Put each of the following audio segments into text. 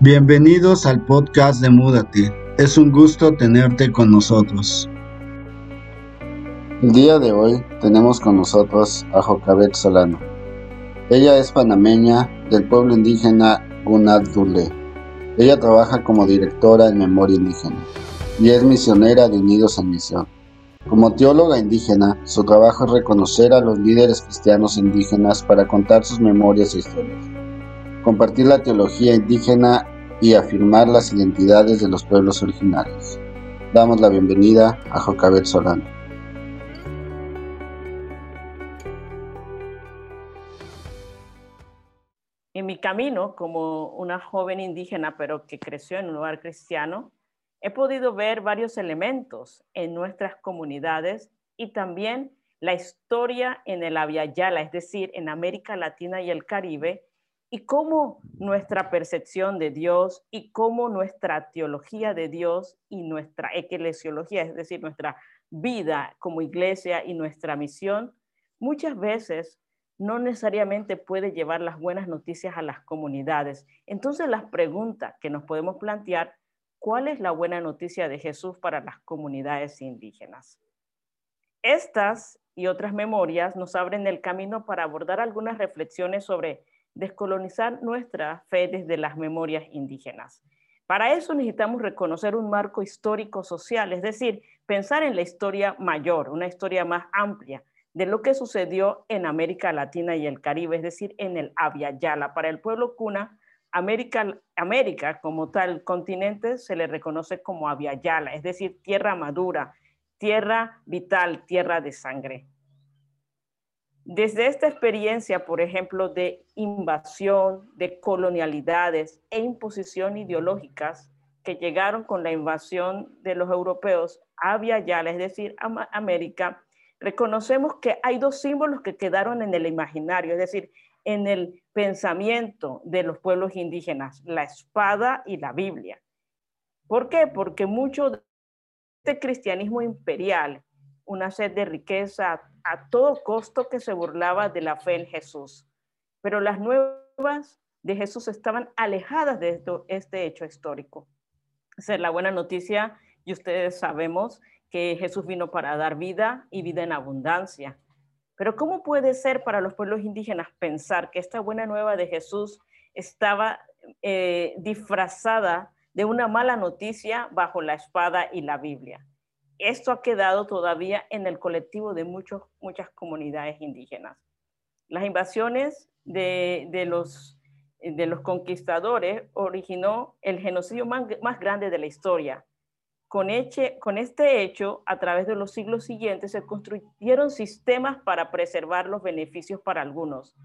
Bienvenidos al podcast de Múdate. Es un gusto tenerte con nosotros. El día de hoy tenemos con nosotros a Jocabet Solano. Ella es panameña del pueblo indígena Gunadule. Ella trabaja como directora en memoria indígena y es misionera de Unidos en Misión. Como teóloga indígena, su trabajo es reconocer a los líderes cristianos indígenas para contar sus memorias e historias compartir la teología indígena y afirmar las identidades de los pueblos originarios. Damos la bienvenida a Jocabet Solano. En mi camino como una joven indígena, pero que creció en un lugar cristiano, he podido ver varios elementos en nuestras comunidades y también la historia en el Yala, es decir, en América Latina y el Caribe, y cómo nuestra percepción de Dios y cómo nuestra teología de Dios y nuestra eclesiología, es decir, nuestra vida como iglesia y nuestra misión, muchas veces no necesariamente puede llevar las buenas noticias a las comunidades. Entonces, las preguntas que nos podemos plantear, ¿cuál es la buena noticia de Jesús para las comunidades indígenas? Estas y otras memorias nos abren el camino para abordar algunas reflexiones sobre descolonizar nuestra fe desde las memorias indígenas. Para eso necesitamos reconocer un marco histórico social, es decir, pensar en la historia mayor, una historia más amplia de lo que sucedió en América Latina y el Caribe, es decir, en el Yala. Para el pueblo cuna, América, América como tal continente se le reconoce como Yala, es decir, tierra madura, tierra vital, tierra de sangre. Desde esta experiencia, por ejemplo, de invasión, de colonialidades e imposición ideológicas que llegaron con la invasión de los europeos a Yala, es decir, a América, reconocemos que hay dos símbolos que quedaron en el imaginario, es decir, en el pensamiento de los pueblos indígenas, la espada y la Biblia. ¿Por qué? Porque mucho de este cristianismo imperial, una sed de riqueza, a todo costo que se burlaba de la fe en Jesús. Pero las nuevas de Jesús estaban alejadas de esto, este hecho histórico. Esa es la buena noticia y ustedes sabemos que Jesús vino para dar vida y vida en abundancia. Pero ¿cómo puede ser para los pueblos indígenas pensar que esta buena nueva de Jesús estaba eh, disfrazada de una mala noticia bajo la espada y la Biblia? Esto ha quedado todavía en el colectivo de muchos, muchas comunidades indígenas. Las invasiones de, los, de los conquistadores originó el genocidio más, grande de la historia. Con este hecho, a través de los siglos siguientes, se construyeron sistemas para preservar los beneficios para algunos,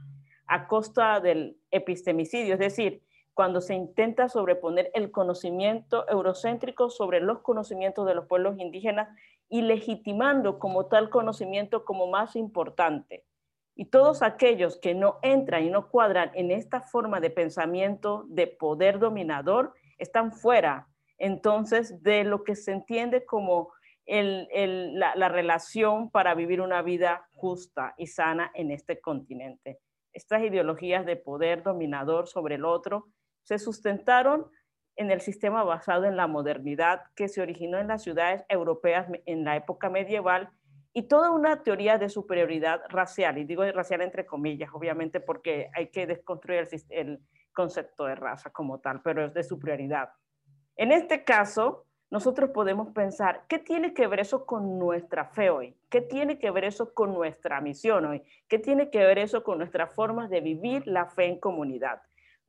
a costa del epistemicidio, es decir, cuando se intenta sobreponer el conocimiento eurocéntrico sobre los conocimientos de los pueblos indígenas y legitimando como tal conocimiento como más importante. Y todos aquellos que no entran y no cuadran en esta forma de pensamiento de poder dominador están fuera entonces de lo que se entiende como la, la relación para vivir una vida justa y sana en este continente. Estas ideologías de poder dominador sobre el otro se sustentaron en el sistema basado en la modernidad que se originó en las ciudades europeas en la época medieval y toda una teoría de superioridad racial, y digo racial entre comillas, obviamente porque hay que desconstruir el, concepto de raza como tal, pero es de superioridad. En este caso, nosotros podemos pensar, ¿qué tiene que ver eso con nuestra fe hoy? ¿Qué tiene que ver eso con nuestra misión hoy? ¿Qué tiene que ver eso con nuestras formas de vivir la fe en comunidad?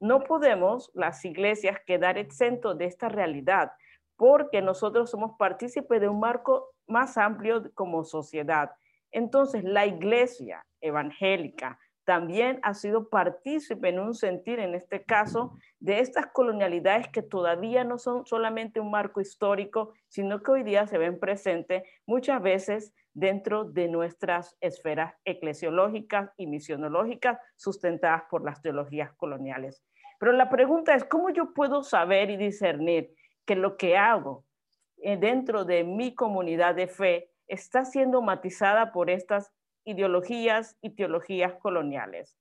No podemos las iglesias quedar exentos de esta realidad porque nosotros somos partícipes de un marco más amplio como sociedad. Entonces, la iglesia evangélica también ha sido partícipe en un sentir, en este caso, de estas colonialidades que todavía no son solamente un marco histórico, sino que hoy día se ven presentes muchas veces dentro de nuestras esferas eclesiológicas y misionológicas sustentadas por las teologías coloniales. Pero la pregunta es, ¿cómo yo puedo saber y discernir que lo que hago eh, dentro de mi comunidad de fe está siendo matizada por estas ideologías y teologías coloniales?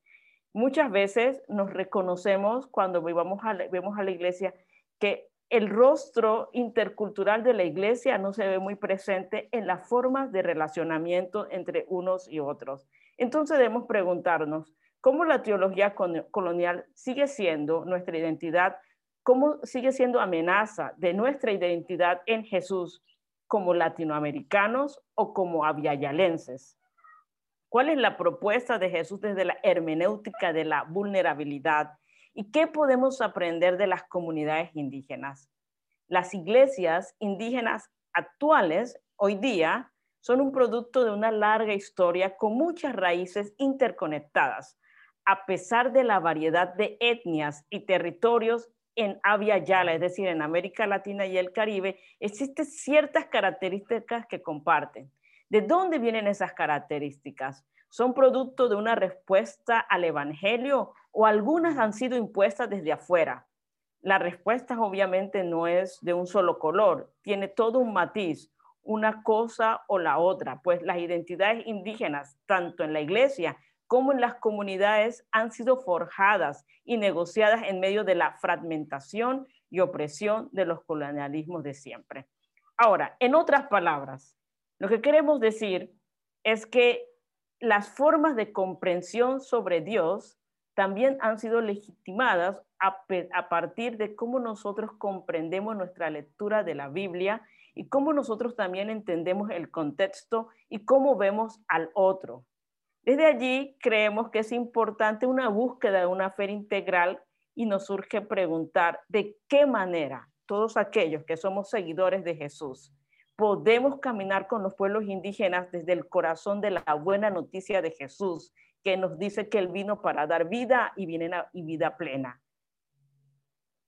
Muchas veces nos reconocemos cuando vemos a, vemos a la iglesia que el rostro intercultural de la iglesia no se ve muy presente en las formas de relacionamiento entre unos y otros. Entonces debemos preguntarnos, ¿cómo la teología colonial sigue siendo nuestra identidad? ¿Cómo sigue siendo amenaza de nuestra identidad en Jesús como latinoamericanos o como aviayalenses? ¿Cuál es la propuesta de Jesús desde la hermenéutica de la vulnerabilidad? ¿Y qué podemos aprender de las comunidades indígenas? Las iglesias indígenas actuales, hoy día, son un producto de una larga historia con muchas raíces interconectadas. A pesar de la variedad de etnias y territorios en Avia Yala, es decir, en América Latina y el Caribe, existen ciertas características que comparten. ¿De dónde vienen esas características? ¿Son producto de una respuesta al Evangelio o algunas han sido impuestas desde afuera? La respuesta obviamente no es de un solo color, tiene todo un matiz, una cosa o la otra, pues las identidades indígenas, tanto en la iglesia como en las comunidades, han sido forjadas y negociadas en medio de la fragmentación y opresión de los colonialismos de siempre. Ahora, en otras palabras, lo que queremos decir es que las formas de comprensión sobre Dios también han sido legitimadas a, partir de cómo nosotros comprendemos nuestra lectura de la Biblia y cómo nosotros también entendemos el contexto y cómo vemos al otro. Desde allí creemos que es importante una búsqueda de una fe integral y nos surge preguntar de qué manera todos aquellos que somos seguidores de Jesús podemos caminar con los pueblos indígenas desde el corazón de la buena noticia de Jesús, que nos dice que Él vino para dar vida y, vida plena.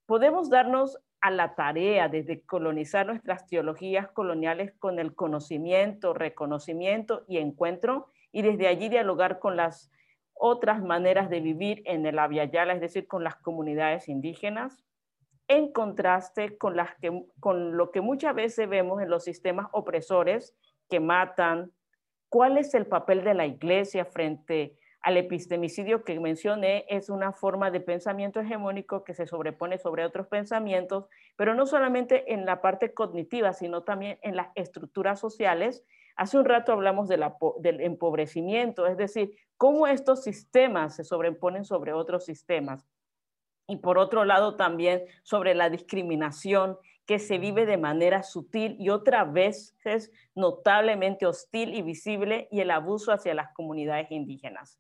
Podemos darnos a la tarea de colonizar nuestras teologías coloniales con el conocimiento, reconocimiento y encuentro, y desde allí dialogar con las otras maneras de vivir en el Aviala, es decir, con las comunidades indígenas en contraste con, con lo que muchas veces vemos en los sistemas opresores que matan. ¿Cuál es el papel de la iglesia frente al epistemicidio que mencioné? Es una forma de pensamiento hegemónico que se sobrepone sobre otros pensamientos, pero no solamente en la parte cognitiva, sino también en las estructuras sociales. Hace un rato hablamos del empobrecimiento, es decir, cómo estos sistemas se sobreponen sobre otros sistemas y por otro lado también sobre la discriminación que se vive de manera sutil y otra vez es notablemente hostil y visible y el abuso hacia las comunidades indígenas.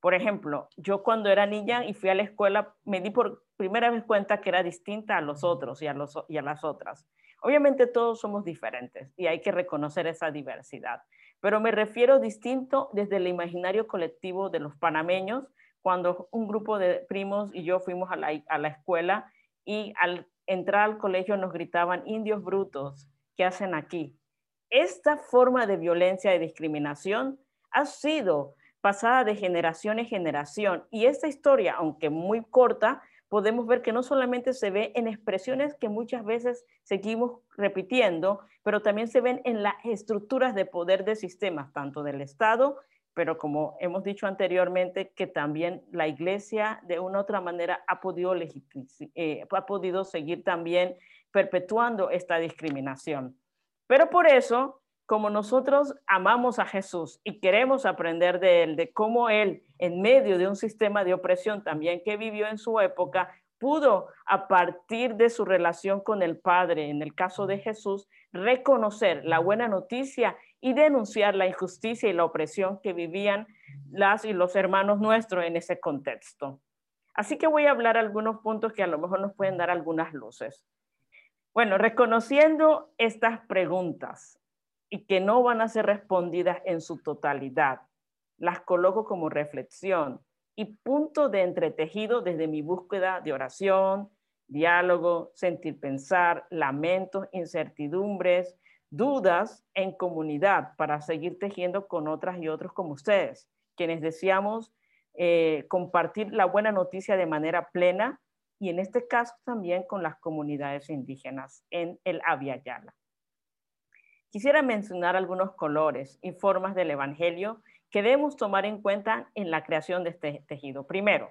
Por ejemplo, yo cuando era niña y fui a la escuela me di por primera vez cuenta que era distinta a los otros y a, los, y a las otras. Obviamente todos somos diferentes y hay que reconocer esa diversidad, pero me refiero distinto desde el imaginario colectivo de los panameños cuando un grupo de primos y yo fuimos a la, escuela y al entrar al colegio nos gritaban, indios brutos, ¿qué hacen aquí? Esta forma de violencia y discriminación ha sido pasada de generación en generación y esta historia, aunque muy corta, podemos ver que no solamente se ve en expresiones que muchas veces seguimos repitiendo, pero también se ven en las estructuras de poder de sistemas, tanto del Estado pero como hemos dicho anteriormente, que también la iglesia de una u otra manera ha podido, eh, ha podido seguir también perpetuando esta discriminación. Pero por eso, como nosotros amamos a Jesús y queremos aprender de él, de cómo él, en medio de un sistema de opresión también que vivió en su época, pudo, a partir de su relación con el Padre, en el caso de Jesús, reconocer la buena noticia y denunciar la injusticia y la opresión que vivían las y los hermanos nuestros en ese contexto. Así que voy a hablar algunos puntos que a lo mejor nos pueden dar algunas luces. Bueno, reconociendo estas preguntas y que no van a ser respondidas en su totalidad, las coloco como reflexión y punto de entretejido desde mi búsqueda de oración, diálogo, sentir pensar, lamentos, incertidumbres, dudas en comunidad para seguir tejiendo con otras y otros como ustedes, quienes deseamos eh, compartir la buena noticia de manera plena y en este caso también con las comunidades indígenas en el Yala. Quisiera mencionar algunos colores y formas del Evangelio que debemos tomar en cuenta en la creación de este tejido. Primero,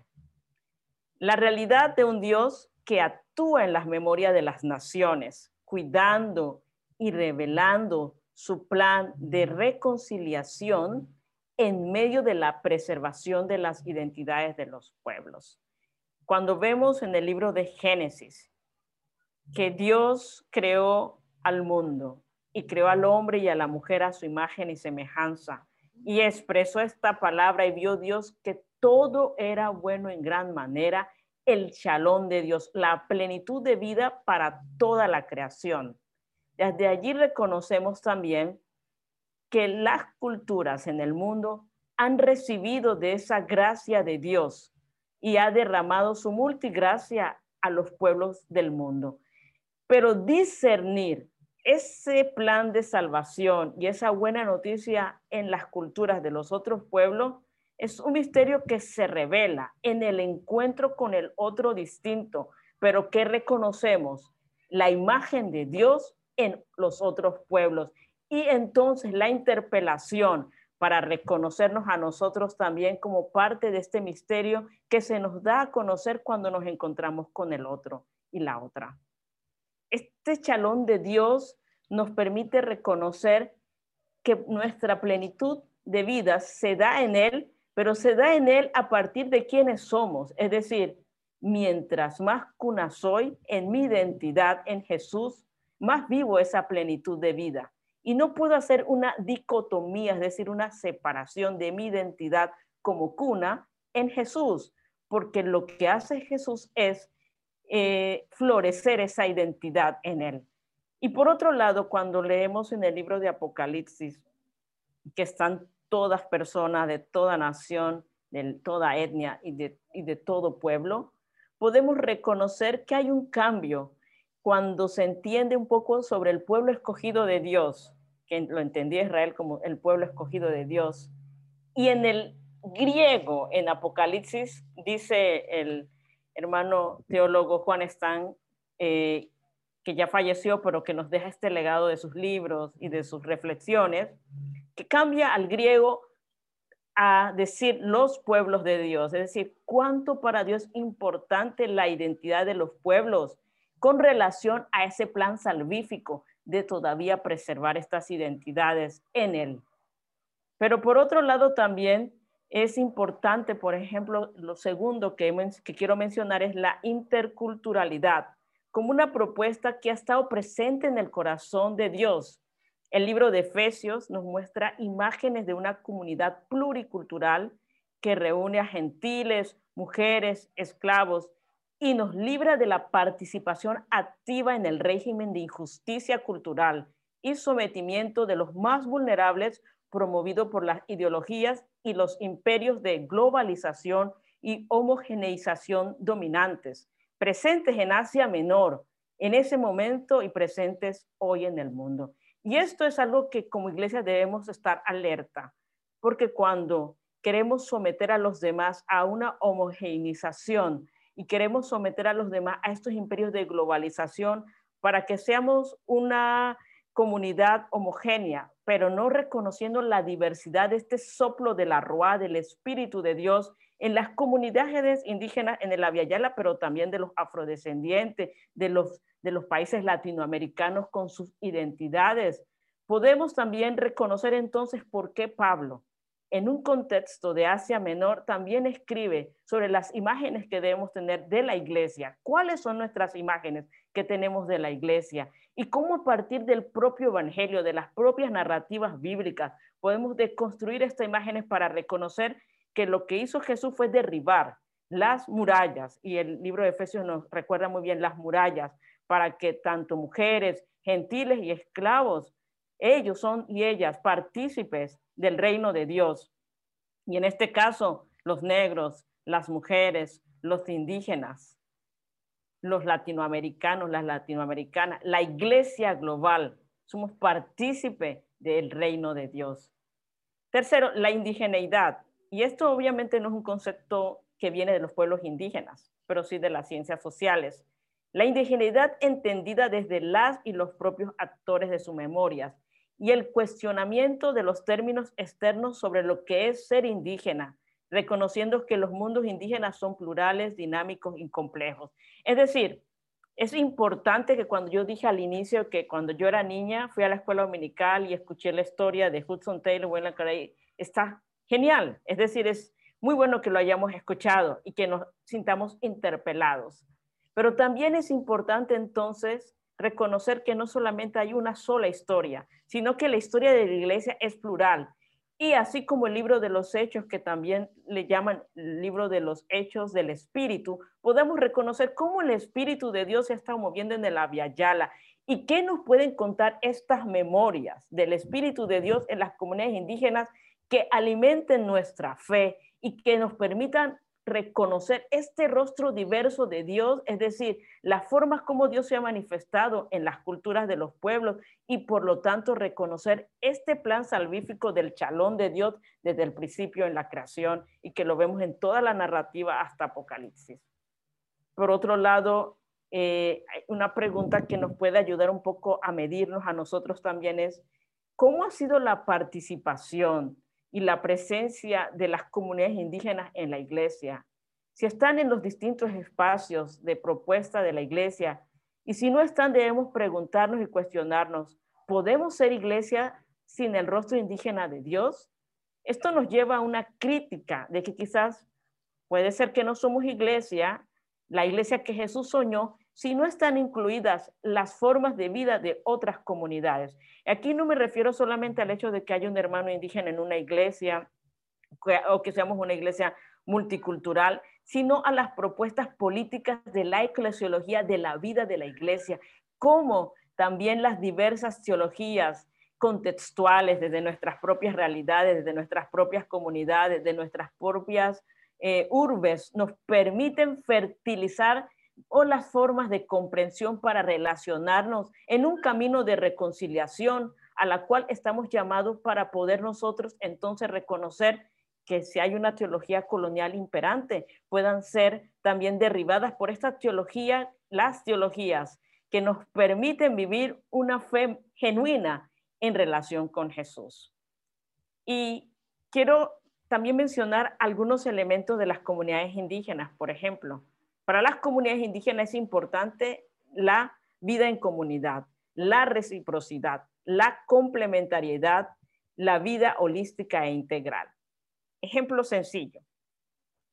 la realidad de un Dios que actúa en las memorias de las naciones, cuidando y revelando su plan de reconciliación en medio de la preservación de las identidades de los pueblos. Cuando vemos en el libro de Génesis que Dios creó al mundo y creó al hombre y a la mujer a su imagen y semejanza y expresó esta palabra y vio Dios que todo era bueno en gran manera, el chalón de Dios, la plenitud de vida para toda la creación. Desde allí reconocemos también que las culturas en el mundo han recibido de esa gracia de Dios y ha derramado su multigracia a los pueblos del mundo. Pero discernir ese plan de salvación y esa buena noticia en las culturas de los otros pueblos es un misterio que se revela en el encuentro con el otro distinto, pero que reconocemos la imagen de Dios en los otros pueblos. Y entonces la interpelación para reconocernos a nosotros también como parte de este misterio que se nos da a conocer cuando nos encontramos con el otro y la otra. Este chalón de Dios nos permite reconocer que nuestra plenitud de vida se da en Él, pero se da en Él a partir de quienes somos. Es decir, mientras más cuna soy en mi identidad en Jesús, más vivo esa plenitud de vida. Y no puedo hacer una dicotomía, es decir, una separación de mi identidad como cuna en Jesús, porque lo que hace Jesús es eh, florecer esa identidad en él. Y por otro lado, cuando leemos en el libro de Apocalipsis que están todas personas de toda nación, de toda etnia y de, y de todo pueblo, podemos reconocer que hay un cambio cuando se entiende un poco sobre el pueblo escogido de Dios, que lo entendía Israel como el pueblo escogido de Dios. Y en el griego, en Apocalipsis, dice el hermano teólogo Juan Stan, eh, que ya falleció, pero que nos deja este legado de sus libros y de sus reflexiones, que cambia al griego a decir los pueblos de Dios, es decir, cuánto para Dios es importante la identidad de los pueblos con relación a ese plan salvífico de todavía preservar estas identidades en él. Pero por otro lado también es importante, por ejemplo, lo segundo que, quiero mencionar es la interculturalidad, como una propuesta que ha estado presente en el corazón de Dios. El libro de Efesios nos muestra imágenes de una comunidad pluricultural que reúne a gentiles, mujeres, esclavos y nos libra de la participación activa en el régimen de injusticia cultural y sometimiento de los más vulnerables promovido por las ideologías y los imperios de globalización y homogeneización dominantes, presentes en Asia Menor en ese momento y presentes hoy en el mundo. Y esto es algo que como iglesia debemos estar alerta, porque cuando queremos someter a los demás a una homogeneización, y queremos someter a los demás a estos imperios de globalización para que seamos una comunidad homogénea, pero no reconociendo la diversidad de este soplo de la Ruá, del Espíritu de Dios en las comunidades indígenas en el Aviala, pero también de los afrodescendientes, de los, de los países latinoamericanos con sus identidades. Podemos también reconocer entonces por qué Pablo, en un contexto de Asia Menor, también escribe sobre las imágenes que debemos tener de la iglesia. ¿Cuáles son nuestras imágenes que tenemos de la iglesia? Y cómo a partir del propio evangelio, de las propias narrativas bíblicas, podemos deconstruir estas imágenes para reconocer que lo que hizo Jesús fue derribar las murallas. Y el libro de Efesios nos recuerda muy bien las murallas para que tanto mujeres, gentiles y esclavos ellos son y ellas partícipes del reino de Dios. Y en este caso, los negros, las mujeres, los indígenas, los latinoamericanos, las latinoamericanas, la iglesia global, somos partícipe del reino de Dios. Tercero, la indigeneidad. Y esto obviamente no es un concepto que viene de los pueblos indígenas, pero sí de las ciencias sociales. La indigeneidad entendida desde las y los propios actores de sus memorias y el cuestionamiento de los términos externos sobre lo que es ser indígena, reconociendo que los mundos indígenas son plurales, dinámicos y complejos. Es decir, es importante que cuando yo dije al inicio que cuando yo era niña fui a la escuela dominical y escuché la historia de Hudson Taylor, Wayland Carey, está genial. Es decir, es muy bueno que lo hayamos escuchado y que nos sintamos interpelados. Pero también es importante entonces reconocer que no solamente hay una sola historia, sino que la historia de la iglesia es plural. Y así como el libro de los hechos, que también le llaman libro de los hechos del espíritu, podemos reconocer cómo el espíritu de Dios se está moviendo en el Yala y qué nos pueden contar estas memorias del espíritu de Dios en las comunidades indígenas que alimenten nuestra fe y que nos permitan reconocer este rostro diverso de Dios, es decir, las formas como Dios se ha manifestado en las culturas de los pueblos y por lo tanto reconocer este plan salvífico del chalón de Dios desde el principio en la creación y que lo vemos en toda la narrativa hasta Apocalipsis. Por otro lado, eh, una pregunta que nos puede ayudar un poco a medirnos a nosotros también es, ¿cómo ha sido la participación y la presencia de las comunidades indígenas en la iglesia, si están en los distintos espacios de propuesta de la iglesia y si no están, debemos preguntarnos y cuestionarnos, ¿podemos ser iglesia sin el rostro indígena de Dios? Esto nos lleva a una crítica de que quizás puede ser que no somos iglesia, la iglesia que Jesús soñó, si no están incluidas las formas de vida de otras comunidades. Aquí no me refiero solamente al hecho de que haya un hermano indígena en una iglesia o que seamos una iglesia multicultural, sino a las propuestas políticas de la eclesiología de la vida de la iglesia, como también las diversas teologías contextuales desde nuestras propias realidades, desde nuestras propias comunidades, de nuestras propias eh, urbes, nos permiten fertilizar o las formas de comprensión para relacionarnos en un camino de reconciliación a la cual estamos llamados para poder nosotros entonces reconocer que si hay una teología colonial imperante, puedan ser también derribadas por esta teología, las teologías que nos permiten vivir una fe genuina en relación con Jesús. Y quiero también mencionar algunos elementos de las comunidades indígenas, por ejemplo. Para las comunidades indígenas es importante la vida en comunidad, la reciprocidad, la complementariedad, la vida holística e integral. Ejemplo sencillo.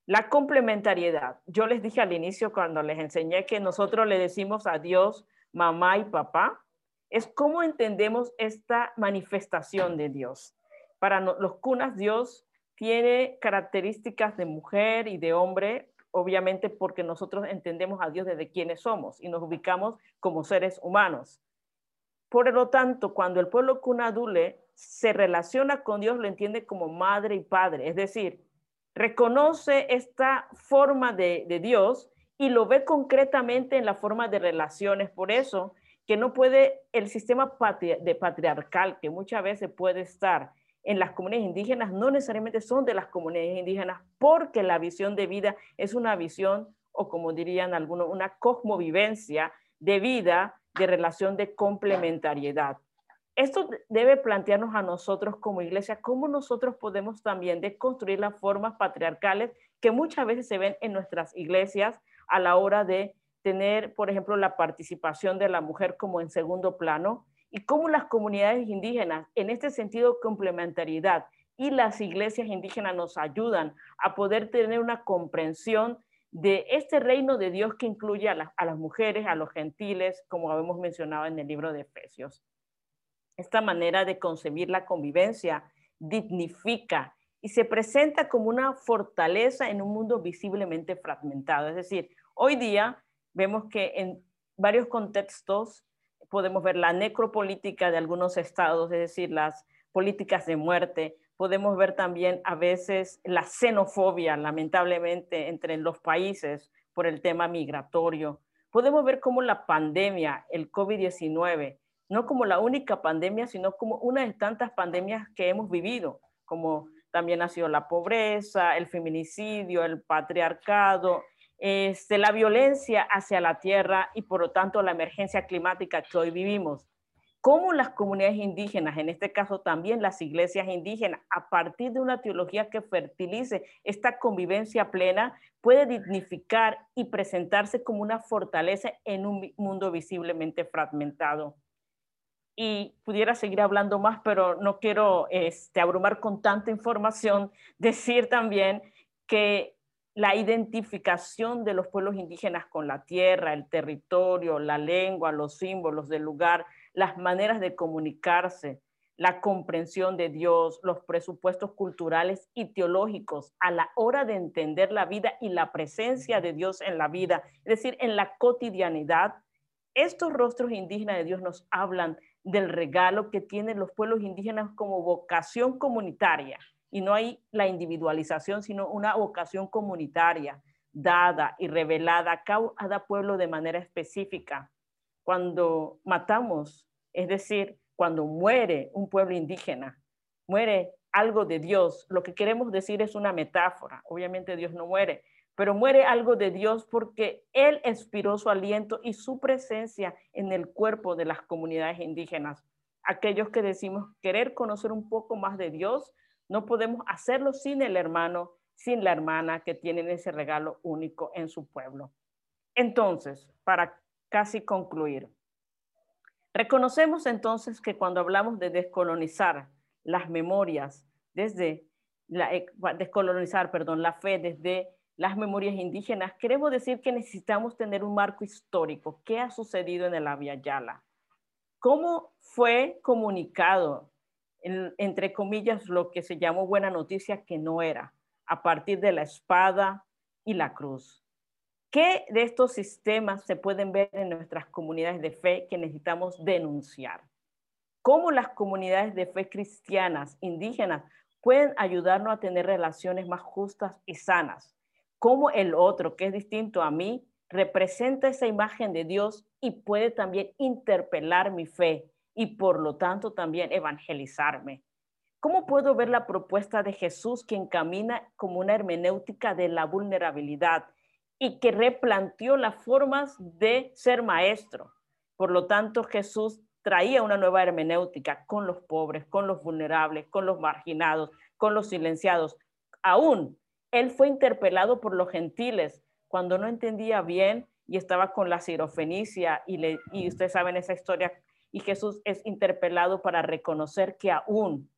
La complementariedad. Yo les dije al inicio cuando les enseñé que nosotros le decimos a Dios mamá y papá. Es cómo entendemos esta manifestación de Dios. Para los cunas, Dios tiene características de mujer y de hombre, obviamente porque nosotros entendemos a Dios desde quienes somos y nos ubicamos como seres humanos. Por lo tanto, cuando el pueblo Kunadule se relaciona con Dios, lo entiende como madre y padre, es decir, reconoce esta forma de, de Dios y lo ve concretamente en la forma de relaciones. Por eso que no puede el sistema de patriarcal que muchas veces puede estar en las comunidades indígenas no necesariamente son de las comunidades indígenas porque la visión de vida es una visión, o como dirían algunos, una cosmovivencia de vida, de relación de complementariedad. Esto debe plantearnos a nosotros como iglesia cómo nosotros podemos también deconstruir las formas patriarcales que muchas veces se ven en nuestras iglesias a la hora de tener, por ejemplo, la participación de la mujer como en segundo plano y cómo las comunidades indígenas, en este sentido complementariedad, y las iglesias indígenas nos ayudan a poder tener una comprensión de este reino de Dios que incluye a, a las mujeres, a los gentiles, como habíamos mencionado en el libro de Efesios. Esta manera de concebir la convivencia dignifica y se presenta como una fortaleza en un mundo visiblemente fragmentado. Es decir, hoy día vemos que en varios contextos podemos ver la necropolítica de algunos estados, es decir, las políticas de muerte. Podemos ver también a veces la xenofobia, lamentablemente, entre los países por el tema migratorio. Podemos ver cómo la pandemia, el COVID-19, no como la única pandemia, sino como una de tantas pandemias que hemos vivido, como también ha sido la pobreza, el feminicidio, el patriarcado, este, la violencia hacia la tierra y por lo tanto la emergencia climática que hoy vivimos. cómo las comunidades indígenas, en este caso también las iglesias indígenas, a partir de una teología que fertilice esta convivencia plena, puede dignificar y presentarse como una fortaleza en un mundo visiblemente fragmentado. Y pudiera seguir hablando más, pero no quiero este, abrumar con tanta información. Decir también que la identificación de los pueblos indígenas con la tierra, el territorio, la lengua, los símbolos del lugar, las maneras de comunicarse, la comprensión de Dios, los presupuestos culturales y teológicos a la hora de entender la vida y la presencia de Dios en la vida, es decir, en la cotidianidad. Estos rostros indígenas de Dios nos hablan del regalo que tienen los pueblos indígenas como vocación comunitaria. Y no hay la individualización, sino una vocación comunitaria dada y revelada a cada pueblo de manera específica cuando matamos, es decir, cuando muere un pueblo indígena, muere algo de Dios, lo que queremos decir es una metáfora. Obviamente Dios no muere, pero muere algo de Dios porque Él expiró su aliento y su presencia en el cuerpo de las comunidades indígenas. Aquellos que decimos querer conocer un poco más de Dios, no podemos hacerlo sin el hermano, sin la hermana que tienen ese regalo único en su pueblo. Entonces, para casi concluir. Reconocemos entonces que cuando hablamos de descolonizar las memorias desde la, eh, descolonizar, perdón, la fe desde las memorias indígenas, queremos decir que necesitamos tener un marco histórico. ¿Qué ha sucedido en el Abya Yala? ¿Cómo fue comunicado, entre comillas, lo que se llamó buena noticia que no era, a partir de la espada y la cruz? ¿Qué de estos sistemas se pueden ver en nuestras comunidades de fe que necesitamos denunciar? ¿Cómo las comunidades de fe cristianas, indígenas, pueden ayudarnos a tener relaciones más justas y sanas? ¿Cómo el otro, que es distinto a mí, representa esa imagen de Dios y puede también interpelar mi fe y por lo tanto también evangelizarme? ¿Cómo puedo ver la propuesta de Jesús quien camina como una hermenéutica de la vulnerabilidad? y que replanteó las formas de ser maestro. Por lo tanto, Jesús traía una nueva hermenéutica con los pobres, con los vulnerables, con los marginados, con los silenciados. Aún él fue interpelado por los gentiles cuando no entendía bien y estaba con la sirofenicia y, le, y ustedes saben esa historia y Jesús es interpelado para reconocer que aún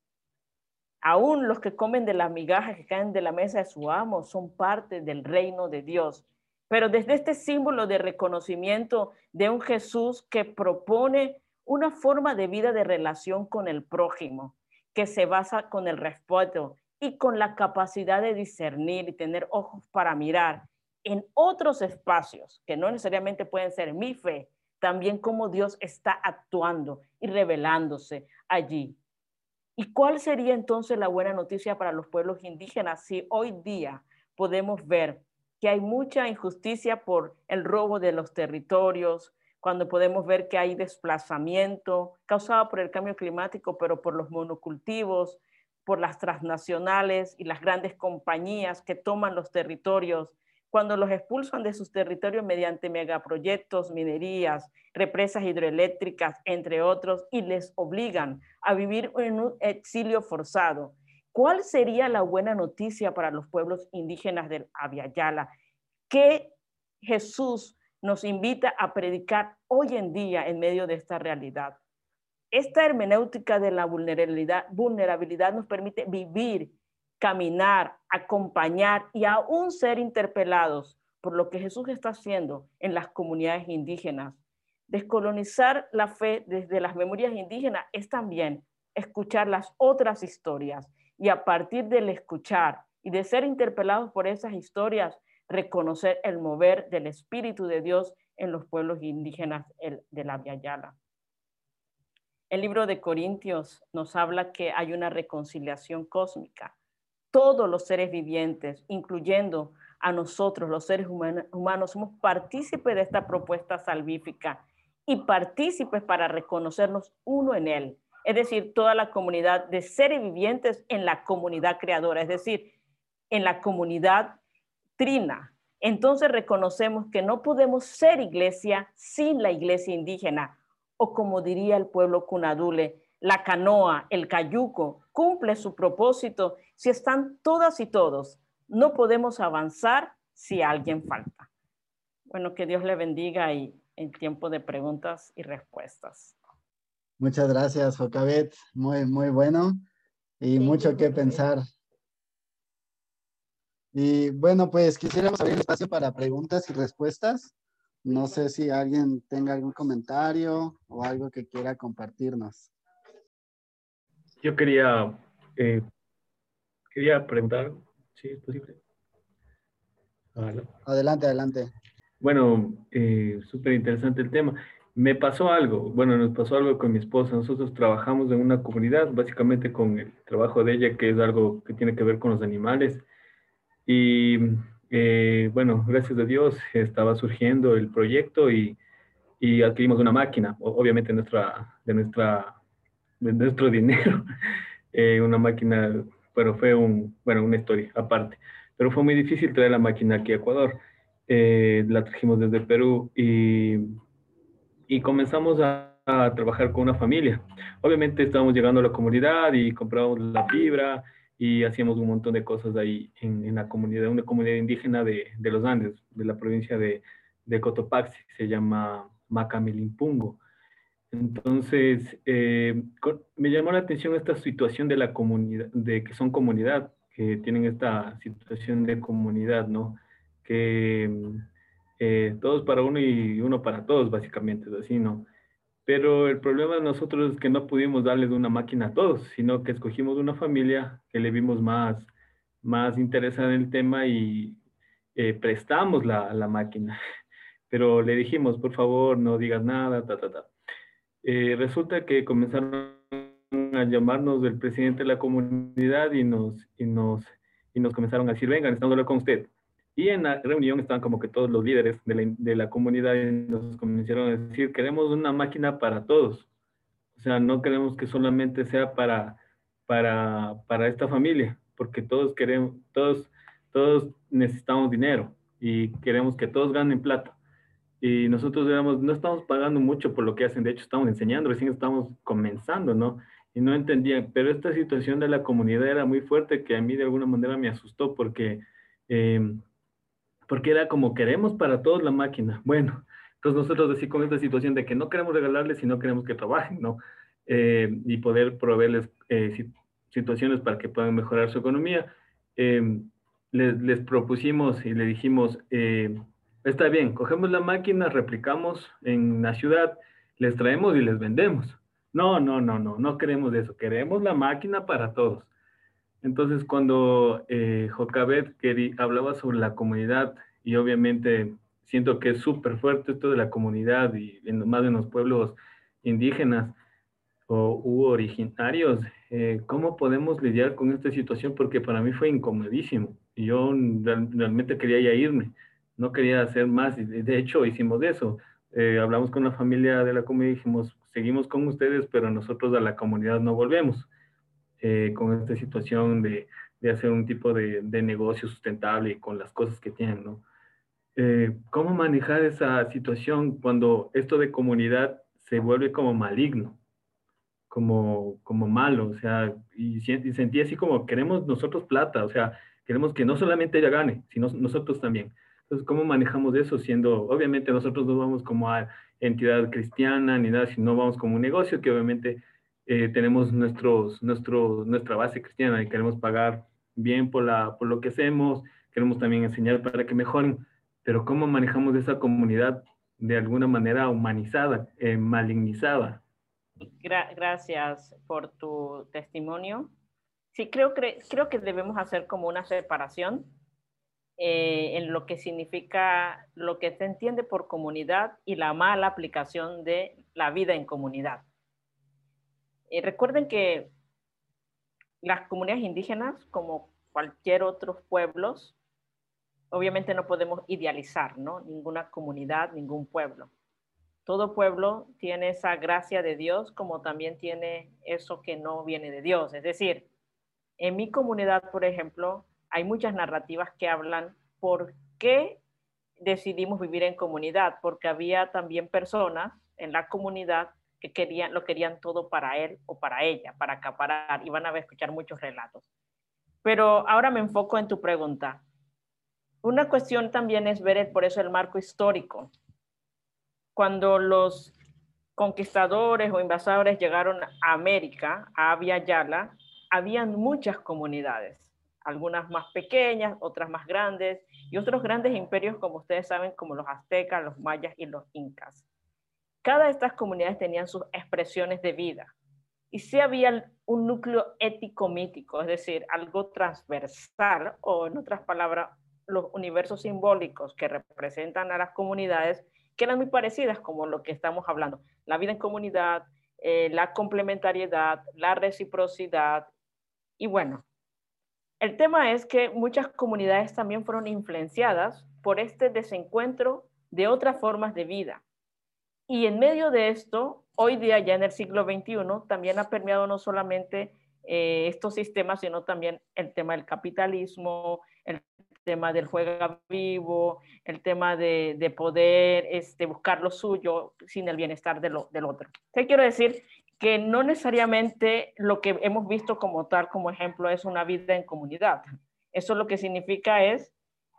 Aún los que comen de las migajas que caen de la mesa de su amo son parte del reino de Dios. Pero desde este símbolo de reconocimiento de un Jesús que propone una forma de vida de relación con el prójimo, que se basa con el respeto y con la capacidad de discernir y tener ojos para mirar en otros espacios que no necesariamente pueden ser mi fe, también cómo Dios está actuando y revelándose allí. ¿Y cuál sería entonces la buena noticia para los pueblos indígenas si hoy día podemos ver que hay mucha injusticia por el robo de los territorios, cuando podemos ver que hay desplazamiento causado por el cambio climático, pero por los monocultivos, por las transnacionales y las grandes compañías que toman los territorios cuando los expulsan de sus territorios mediante megaproyectos, minerías, represas hidroeléctricas, entre otros, y les obligan a vivir en un exilio forzado. ¿Cuál sería la buena noticia para los pueblos indígenas del Aviala? ¿Qué Jesús nos invita a predicar hoy en día en medio de esta realidad? Esta hermenéutica de la vulnerabilidad, vulnerabilidad nos permite vivir caminar, acompañar y aún ser interpelados por lo que Jesús está haciendo en las comunidades indígenas. Descolonizar la fe desde las memorias indígenas es también escuchar las otras historias y a partir del escuchar y de ser interpelados por esas historias, reconocer el mover del Espíritu de Dios en los pueblos indígenas de la Yala. El libro de Corintios nos habla que hay una reconciliación cósmica todos los seres vivientes, incluyendo a nosotros, los seres humanos, somos partícipes de esta propuesta salvífica y partícipes para reconocernos uno en él. Es decir, toda la comunidad de seres vivientes en la comunidad creadora, es decir, en la comunidad trina. Entonces reconocemos que no podemos ser iglesia sin la iglesia indígena o como diría el pueblo cunadule, la canoa, el cayuco, cumple su propósito si están todas y todos. No podemos avanzar si alguien falta. Bueno, que Dios le bendiga y en tiempo de preguntas y respuestas. Muchas gracias, Jocabet. Muy, muy bueno y mucho que pensar. Y bueno, pues quisiéramos abrir espacio para preguntas y respuestas. No sé si alguien tenga algún comentario o algo que quiera compartirnos. Yo quería, eh, quería preguntar, si es posible. Adelante, adelante. Bueno, eh, súper interesante el tema. Me pasó algo, bueno, nos pasó algo con mi esposa. Nosotros trabajamos en una comunidad, básicamente con el trabajo de ella, que es algo que tiene que ver con los animales. Y eh, bueno, gracias a Dios estaba surgiendo el proyecto y, y adquirimos una máquina, obviamente nuestra, de, nuestra, de nuestro dinero, eh, una máquina, pero fue un, bueno, una historia aparte. Pero fue muy difícil traer la máquina aquí a Ecuador. Eh, la trajimos desde Perú y y comenzamos a, trabajar con una familia. Obviamente estábamos llegando a la comunidad y comprábamos la fibra y hacíamos un montón de cosas ahí en, la comunidad, una comunidad indígena de, de, los Andes, de la provincia de, de Cotopaxi, se llama Macamilimpungo. Entonces, eh, me llamó la atención esta situación de la comunidad, de que son comunidad, que tienen esta situación de comunidad, ¿no? Que eh, todos para uno y uno para todos, básicamente, es así, ¿no? Pero el problema de nosotros es que no pudimos darles una máquina a todos, sino que escogimos una familia que le vimos más, más interesada en el tema y eh, prestamos la, la, máquina. Pero le dijimos, por favor, no digas nada, ta, ta, ta. Eh, resulta que comenzaron a llamarnos del presidente de la comunidad y nos, y nos, y nos comenzaron a decir, vengan, estamos hablando con usted. Y en la reunión estaban como que todos los líderes de la, de la comunidad y nos comenzaron a decir, queremos una máquina para todos. O sea, no queremos que solamente sea para, para, para esta familia, porque todos queremos, todos, todos necesitamos dinero y queremos que todos ganen plata. Y nosotros digamos, no estamos pagando mucho por lo que hacen, de hecho estamos enseñando, recién estamos comenzando, ¿no? Y no entendían, pero esta situación de la comunidad era muy fuerte que a mí de alguna manera me asustó porque eh, porque era como queremos para todos la máquina. Bueno, entonces nosotros decimos con esta situación de que no queremos regalarles, sino queremos que trabajen, ¿no? Eh, y poder proveerles eh, situaciones para que puedan mejorar su economía. Eh, les, les, propusimos y le dijimos, está bien, cogemos la máquina, replicamos en la ciudad, les traemos y les vendemos. No, no, no, no, no queremos eso, queremos la máquina para todos. Entonces, cuando eh, Jocabet hablaba sobre la comunidad, y obviamente siento que es súper fuerte esto de la comunidad, y más en los pueblos indígenas o u originarios, eh, ¿cómo podemos lidiar con esta situación? Porque para mí fue incomodísimo. Y yo realmente quería ya irme, no quería hacer más, y de hecho hicimos eso. Eh, hablamos con la familia de la comunidad y dijimos, seguimos con ustedes, pero nosotros a la comunidad no volvemos eh, con esta situación de, de hacer un tipo de, de, negocio sustentable y con las cosas que tienen, ¿no? Eh, ¿Cómo manejar esa situación cuando esto de comunidad se vuelve como maligno, como, como malo? O sea, y, y sentí así como queremos nosotros plata, o sea, queremos que no solamente ella gane, sino nosotros también. Entonces, ¿cómo manejamos eso siendo, obviamente nosotros no vamos como a entidad cristiana ni nada, sino vamos como un negocio que obviamente eh, tenemos nuestros, nuestro, nuestra base cristiana y queremos pagar bien por, la, por lo que hacemos, queremos también enseñar para que mejoren, pero ¿cómo manejamos esa comunidad de alguna manera humanizada, eh, malignizada? gracias por tu testimonio. Sí, creo, creo que debemos hacer como una separación eh, en lo que significa lo que se entiende por comunidad y la mala aplicación de la vida en comunidad. Eh, recuerden que las comunidades indígenas, como cualquier otros pueblos, obviamente no podemos idealizar, ¿no? Ninguna comunidad, ningún pueblo. Todo pueblo tiene esa gracia de Dios como también tiene eso que no viene de Dios. Es decir, en mi comunidad, por ejemplo, hay muchas narrativas que hablan por qué decidimos vivir en comunidad, porque había también personas en la comunidad que querían, lo querían todo para él o para ella, para acaparar, y van a escuchar muchos relatos. Pero ahora me enfoco en tu pregunta. Una cuestión también es ver por eso el marco histórico. Cuando los conquistadores o invasores llegaron a América, a Abya Yala, habían muchas comunidades, algunas más pequeñas, otras más grandes, y otros grandes imperios, como ustedes saben, como los aztecas, los mayas y los incas. Cada de estas comunidades tenían sus expresiones de vida. Y sí había un núcleo ético-mítico, es decir, algo transversal, o en otras palabras, los universos simbólicos que representan a las comunidades, que eran muy parecidas como lo que estamos hablando. La vida en comunidad, eh, la complementariedad, la reciprocidad. Y bueno, el tema es que muchas comunidades también fueron influenciadas por este desencuentro de otras formas de vida. Y en medio de esto, hoy día ya en el siglo XXI, también ha permeado no solamente eh, estos sistemas, sino también el tema del capitalismo, el tema del juego vivo, el tema de, poder este, buscar lo suyo sin el bienestar de del otro. ¿Qué quiero decir? Que no necesariamente lo que hemos visto como tal, como ejemplo, es una vida en comunidad. Eso lo que significa es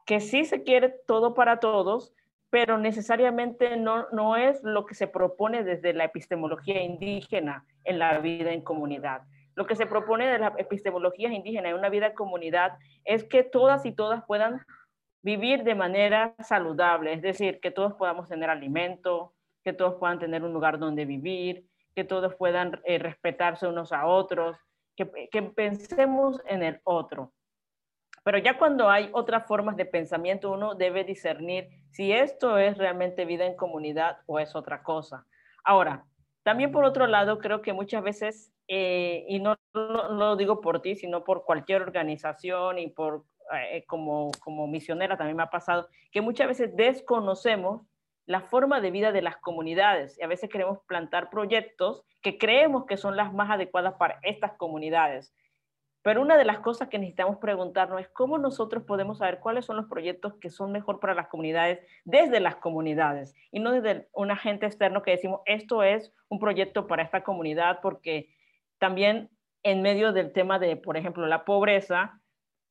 que sí se quiere todo para todos, pero necesariamente no, no es lo que se propone desde la epistemología indígena en la vida en comunidad. Lo que se propone de las epistemologías indígenas en una vida en comunidad es que todas y todas puedan vivir de manera saludable, es decir, que todos podamos tener alimento, que todos puedan tener un lugar donde vivir, que todos puedan eh, respetarse unos a otros, que, que pensemos en el otro. Pero ya cuando hay otras formas de pensamiento, uno debe discernir si esto es realmente vida en comunidad o es otra cosa. Ahora, también por otro lado, creo que muchas veces, eh, y no, lo digo por ti, sino por cualquier organización y por eh, como, como misionera también me ha pasado, que muchas veces desconocemos la forma de vida de las comunidades y a veces queremos plantar proyectos que creemos que son las más adecuadas para estas comunidades. Pero una de las cosas que necesitamos preguntarnos es cómo nosotros podemos saber cuáles son los proyectos que son mejor para las comunidades desde las comunidades y no desde un agente externo que decimos esto es un proyecto para esta comunidad porque también en medio del tema de, por ejemplo, la pobreza,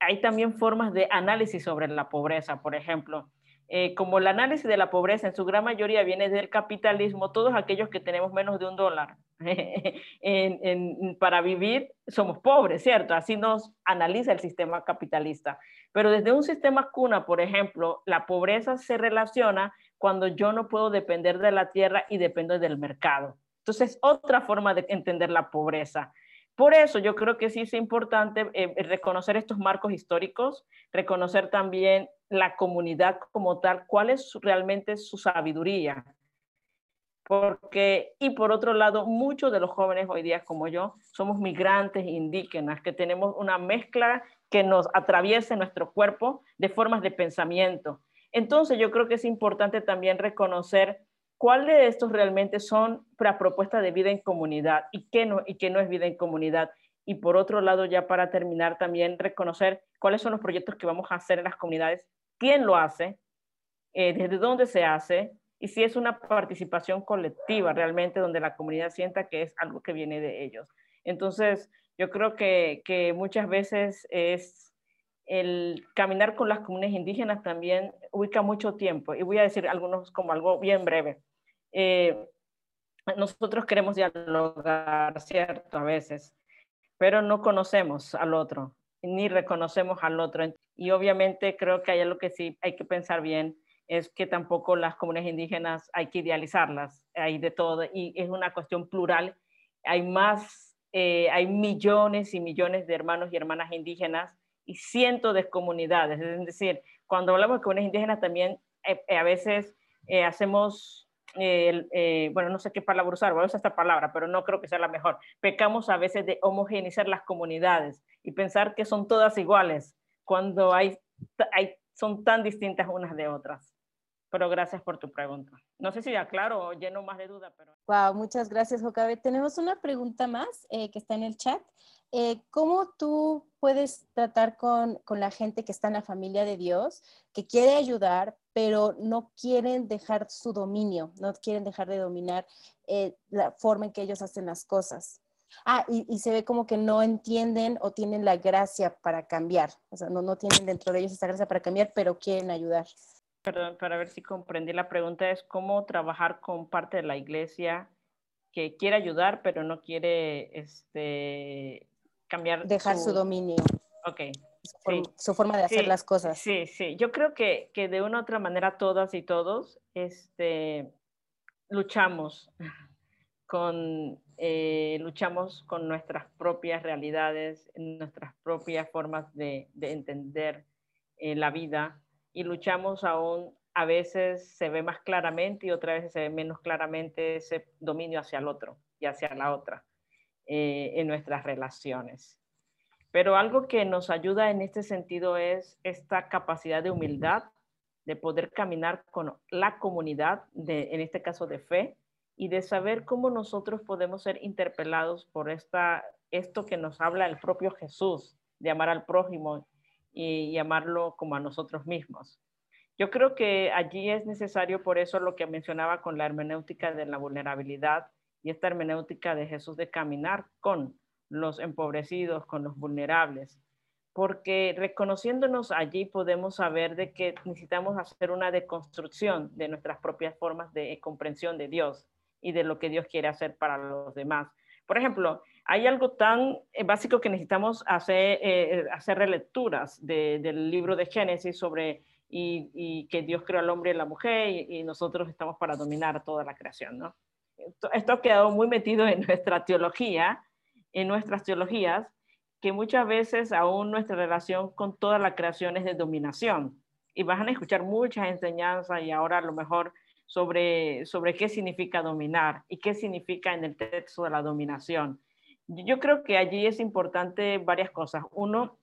hay también formas de análisis sobre la pobreza, por ejemplo. Eh, como el análisis de la pobreza en su gran mayoría viene del capitalismo, todos aquellos que tenemos menos de un dólar para vivir somos pobres, ¿cierto? Así nos analiza el sistema capitalista. Pero desde un sistema cuna, por ejemplo, la pobreza se relaciona cuando yo no puedo depender de la tierra y dependo del mercado. Entonces, otra forma de entender la pobreza. Por eso yo creo que sí es importante eh, reconocer estos marcos históricos, reconocer también la comunidad como tal, cuál es realmente su sabiduría. Porque, y por otro lado, muchos de los jóvenes hoy día como yo somos migrantes indígenas, que tenemos una mezcla que nos atraviesa nuestro cuerpo de formas de pensamiento. Entonces yo creo que es importante también reconocer cuál de estos realmente son para propuestas de vida en comunidad y qué no, y qué no es vida en comunidad. Y por otro lado, ya para terminar, también reconocer cuáles son los proyectos que vamos a hacer en las comunidades, quién lo hace, eh, desde dónde se hace y si es una participación colectiva realmente donde la comunidad sienta que es algo que viene de ellos. Entonces, yo creo que, que muchas veces es el caminar con las comunidades indígenas también ubica mucho tiempo. Y voy a decir algunos como algo bien breve. Eh, nosotros queremos dialogar, ¿cierto? A veces, pero no conocemos al otro, ni reconocemos al otro. Y obviamente creo que hay algo que sí hay que pensar bien, es que tampoco las comunidades indígenas hay que idealizarlas, hay de todo, y es una cuestión plural. Hay más, eh, hay millones y millones de hermanos y hermanas indígenas y cientos de comunidades. Es decir, cuando hablamos de comunidades indígenas también eh, a veces hacemos eh, bueno, no sé qué palabra usar, voy a usar esta palabra, pero no creo que sea la mejor. Pecamos a veces de homogeneizar las comunidades y pensar que son todas iguales cuando hay, hay, son tan distintas unas de otras. pero gracias por tu pregunta. No sé si ya claro o lleno más de duda, pero... Wow, muchas gracias, Jocabe. Tenemos una pregunta más eh, que está en el chat. Eh, ¿Cómo tú puedes tratar con, con, la gente que está en la familia de Dios, que quiere ayudar, pero no quieren dejar su dominio, no quieren dejar de dominar eh, la forma en que ellos hacen las cosas? Ah, y, y, se ve como que no entienden o tienen la gracia para cambiar. O sea, no, no tienen dentro de ellos esa gracia para cambiar, pero quieren ayudar. Perdón, para ver si comprendí la pregunta, es cómo trabajar con parte de la iglesia que quiere ayudar, pero no quiere este, cambiar. Dejar su, su dominio. Ok. Su, sí. su forma de hacer sí, las cosas. Sí, sí. Yo creo que, que, de una u otra manera todas y todos este, luchamos con, eh, luchamos con nuestras propias realidades, nuestras propias formas de, de entender eh, la vida y luchamos aún, a veces se ve más claramente y otras veces se ve menos claramente ese dominio hacia el otro y hacia la otra eh, en nuestras relaciones. Pero algo que nos ayuda en este sentido es esta capacidad de humildad, de poder caminar con la comunidad, en este caso de fe, y de saber cómo nosotros podemos ser interpelados por esta, esto que nos habla el propio Jesús, de amar al prójimo y, amarlo como a nosotros mismos. Yo creo que allí es necesario, por eso lo que mencionaba con la hermenéutica de la vulnerabilidad y esta hermenéutica de Jesús de caminar con los empobrecidos, con los vulnerables, porque reconociéndonos allí podemos saber de que necesitamos hacer una deconstrucción de nuestras propias formas de comprensión de Dios y de lo que Dios quiere hacer para los demás. Por ejemplo, hay algo tan eh, básico que necesitamos hacer, eh, hacer relecturas de, del libro de Génesis sobre y, que Dios creó al hombre y la mujer y, y, nosotros estamos para dominar toda la creación, ¿no? Esto, esto ha quedado muy metido en nuestra teología, en nuestras teologías, que muchas veces aún nuestra relación con toda la creación es de dominación. Y van a escuchar muchas enseñanzas y ahora a lo mejor sobre, sobre qué significa dominar y qué significa en el texto de la dominación. Yo creo que allí es importante varias cosas. Uno,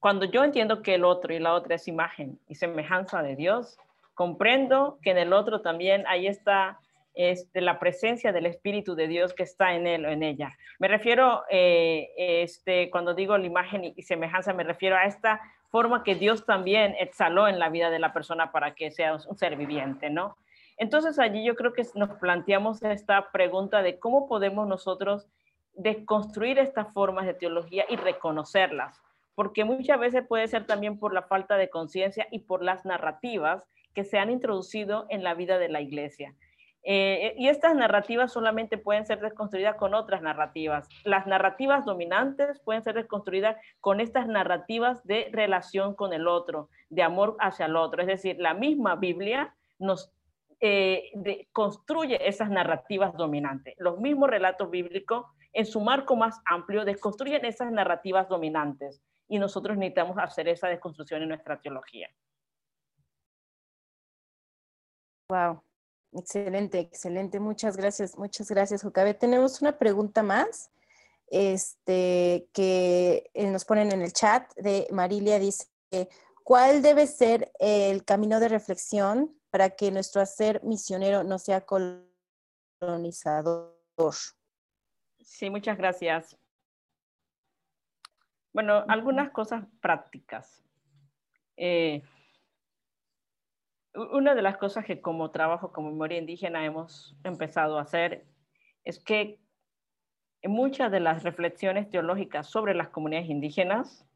cuando yo entiendo que el otro y la otra es imagen y semejanza de Dios, comprendo que en el otro también hay esta este, la presencia del Espíritu de Dios que está en él o en ella. Me refiero, eh, este, cuando digo la imagen y semejanza, me refiero a esta forma que Dios también exhaló en la vida de la persona para que sea un ser viviente, ¿no? Entonces allí yo creo que nos planteamos esta pregunta de cómo podemos nosotros desconstruir estas formas de teología y reconocerlas, porque muchas veces puede ser también por la falta de conciencia y por las narrativas que se han introducido en la vida de la iglesia. Eh, y estas narrativas solamente pueden ser desconstruidas con otras narrativas. Las narrativas dominantes pueden ser desconstruidas con estas narrativas de relación con el otro, de amor hacia el otro. Es decir, la misma Biblia nos eh, de, construye esas narrativas dominantes. Los mismos relatos bíblicos, en su marco más amplio, desconstruyen esas narrativas dominantes. Y nosotros necesitamos hacer esa desconstrucción en nuestra teología. Wow. Excelente, excelente. Muchas gracias, muchas gracias, Jocabe. Tenemos una pregunta más este, que eh, nos ponen en el chat de Marilia. Dice, ¿cuál debe ser el camino de reflexión para que nuestro hacer misionero no sea colonizador? Sí, muchas gracias. Bueno, algunas cosas prácticas. Eh, una de las cosas que como trabajo como memoria indígena hemos empezado a hacer es que muchas de las reflexiones teológicas sobre las comunidades indígenas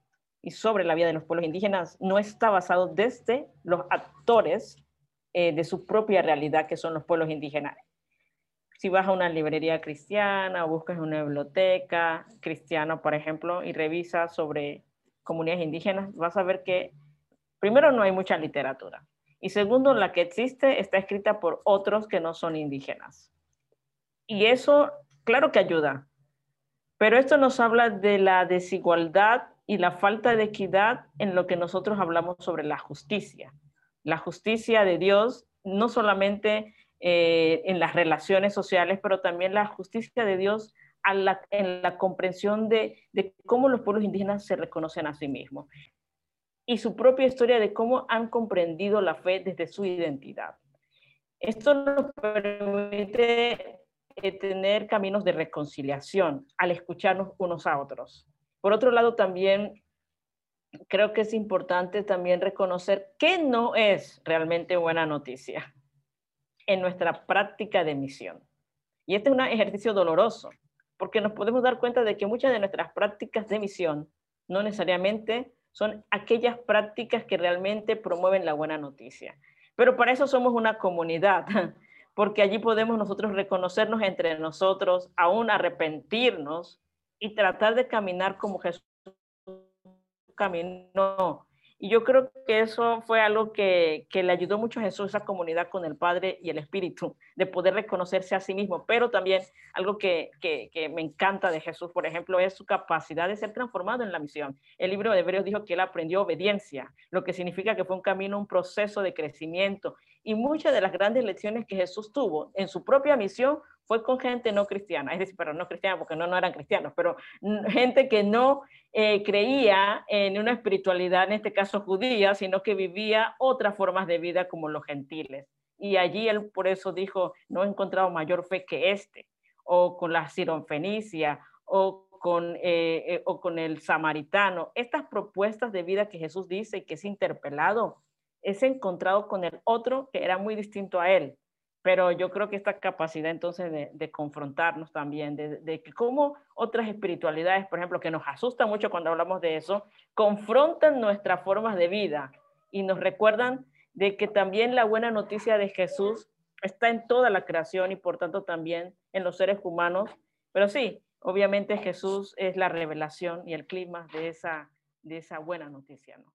y sobre la vida de los pueblos indígenas no está basado desde los actores eh, de su propia realidad, que son los pueblos indígenas. Si vas a una librería cristiana o buscas una biblioteca cristiana, por ejemplo, y revisas sobre comunidades indígenas, vas a ver que primero no hay mucha literatura y segundo, la que existe está escrita por otros que no son indígenas. Y eso, claro que ayuda, pero esto nos habla de la desigualdad y la falta de equidad en lo que nosotros hablamos sobre la justicia. La justicia de Dios, no solamente eh, en las relaciones sociales, pero también la justicia de Dios en la comprensión de, de cómo los pueblos indígenas se reconocen a sí mismos. y su propia historia de cómo han comprendido la fe desde su identidad. Esto nos permite eh, tener caminos de reconciliación al escucharnos unos a otros. Por otro lado, también creo que es importante también reconocer qué no es realmente buena noticia en nuestra práctica de misión. Y este es un ejercicio doloroso, porque nos podemos dar cuenta de que muchas de nuestras prácticas de misión no necesariamente son aquellas prácticas que realmente promueven la buena noticia. Pero para eso somos una comunidad, porque allí podemos nosotros reconocernos entre nosotros, aún arrepentirnos y tratar de caminar como Jesús caminó y yo creo que eso fue algo que, que, le ayudó mucho a Jesús, esa comunidad con el Padre y el Espíritu, de poder reconocerse a sí mismo. Pero también algo que, que, me encanta de Jesús, por ejemplo, es su capacidad de ser transformado en la misión. El libro de Hebreos dijo que él aprendió obediencia, lo que significa que fue un camino, un proceso de crecimiento. Y muchas de las grandes lecciones que Jesús tuvo en su propia misión fue con gente no cristiana, es decir, pero no cristiana porque no, no eran cristianos, pero gente que no eh, creía en una espiritualidad, en este caso judía, sino que vivía otras formas de vida como los gentiles. Y allí él por eso dijo, no he encontrado mayor fe que este, o con la sironfenicia, o con, eh, eh, o con el samaritano. Estas propuestas de vida que Jesús dice que es interpelado, es encontrado con el otro que era muy distinto a él pero yo creo que esta capacidad entonces de, confrontarnos también, de, de cómo otras espiritualidades, por ejemplo, que nos asusta mucho cuando hablamos de eso, confrontan nuestras formas de vida y nos recuerdan de que también la buena noticia de Jesús está en toda la creación y por tanto también en los seres humanos. Pero sí, obviamente Jesús es la revelación y el clima de esa, de esa buena noticia, ¿no?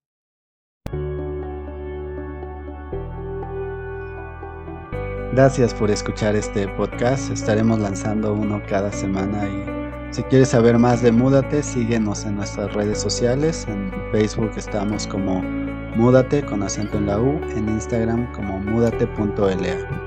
Gracias por escuchar este podcast. Estaremos lanzando uno cada semana y si quieres saber más de Múdate, síguenos en nuestras redes sociales. En Facebook estamos como Múdate con acento en la U, en Instagram como múdate.la.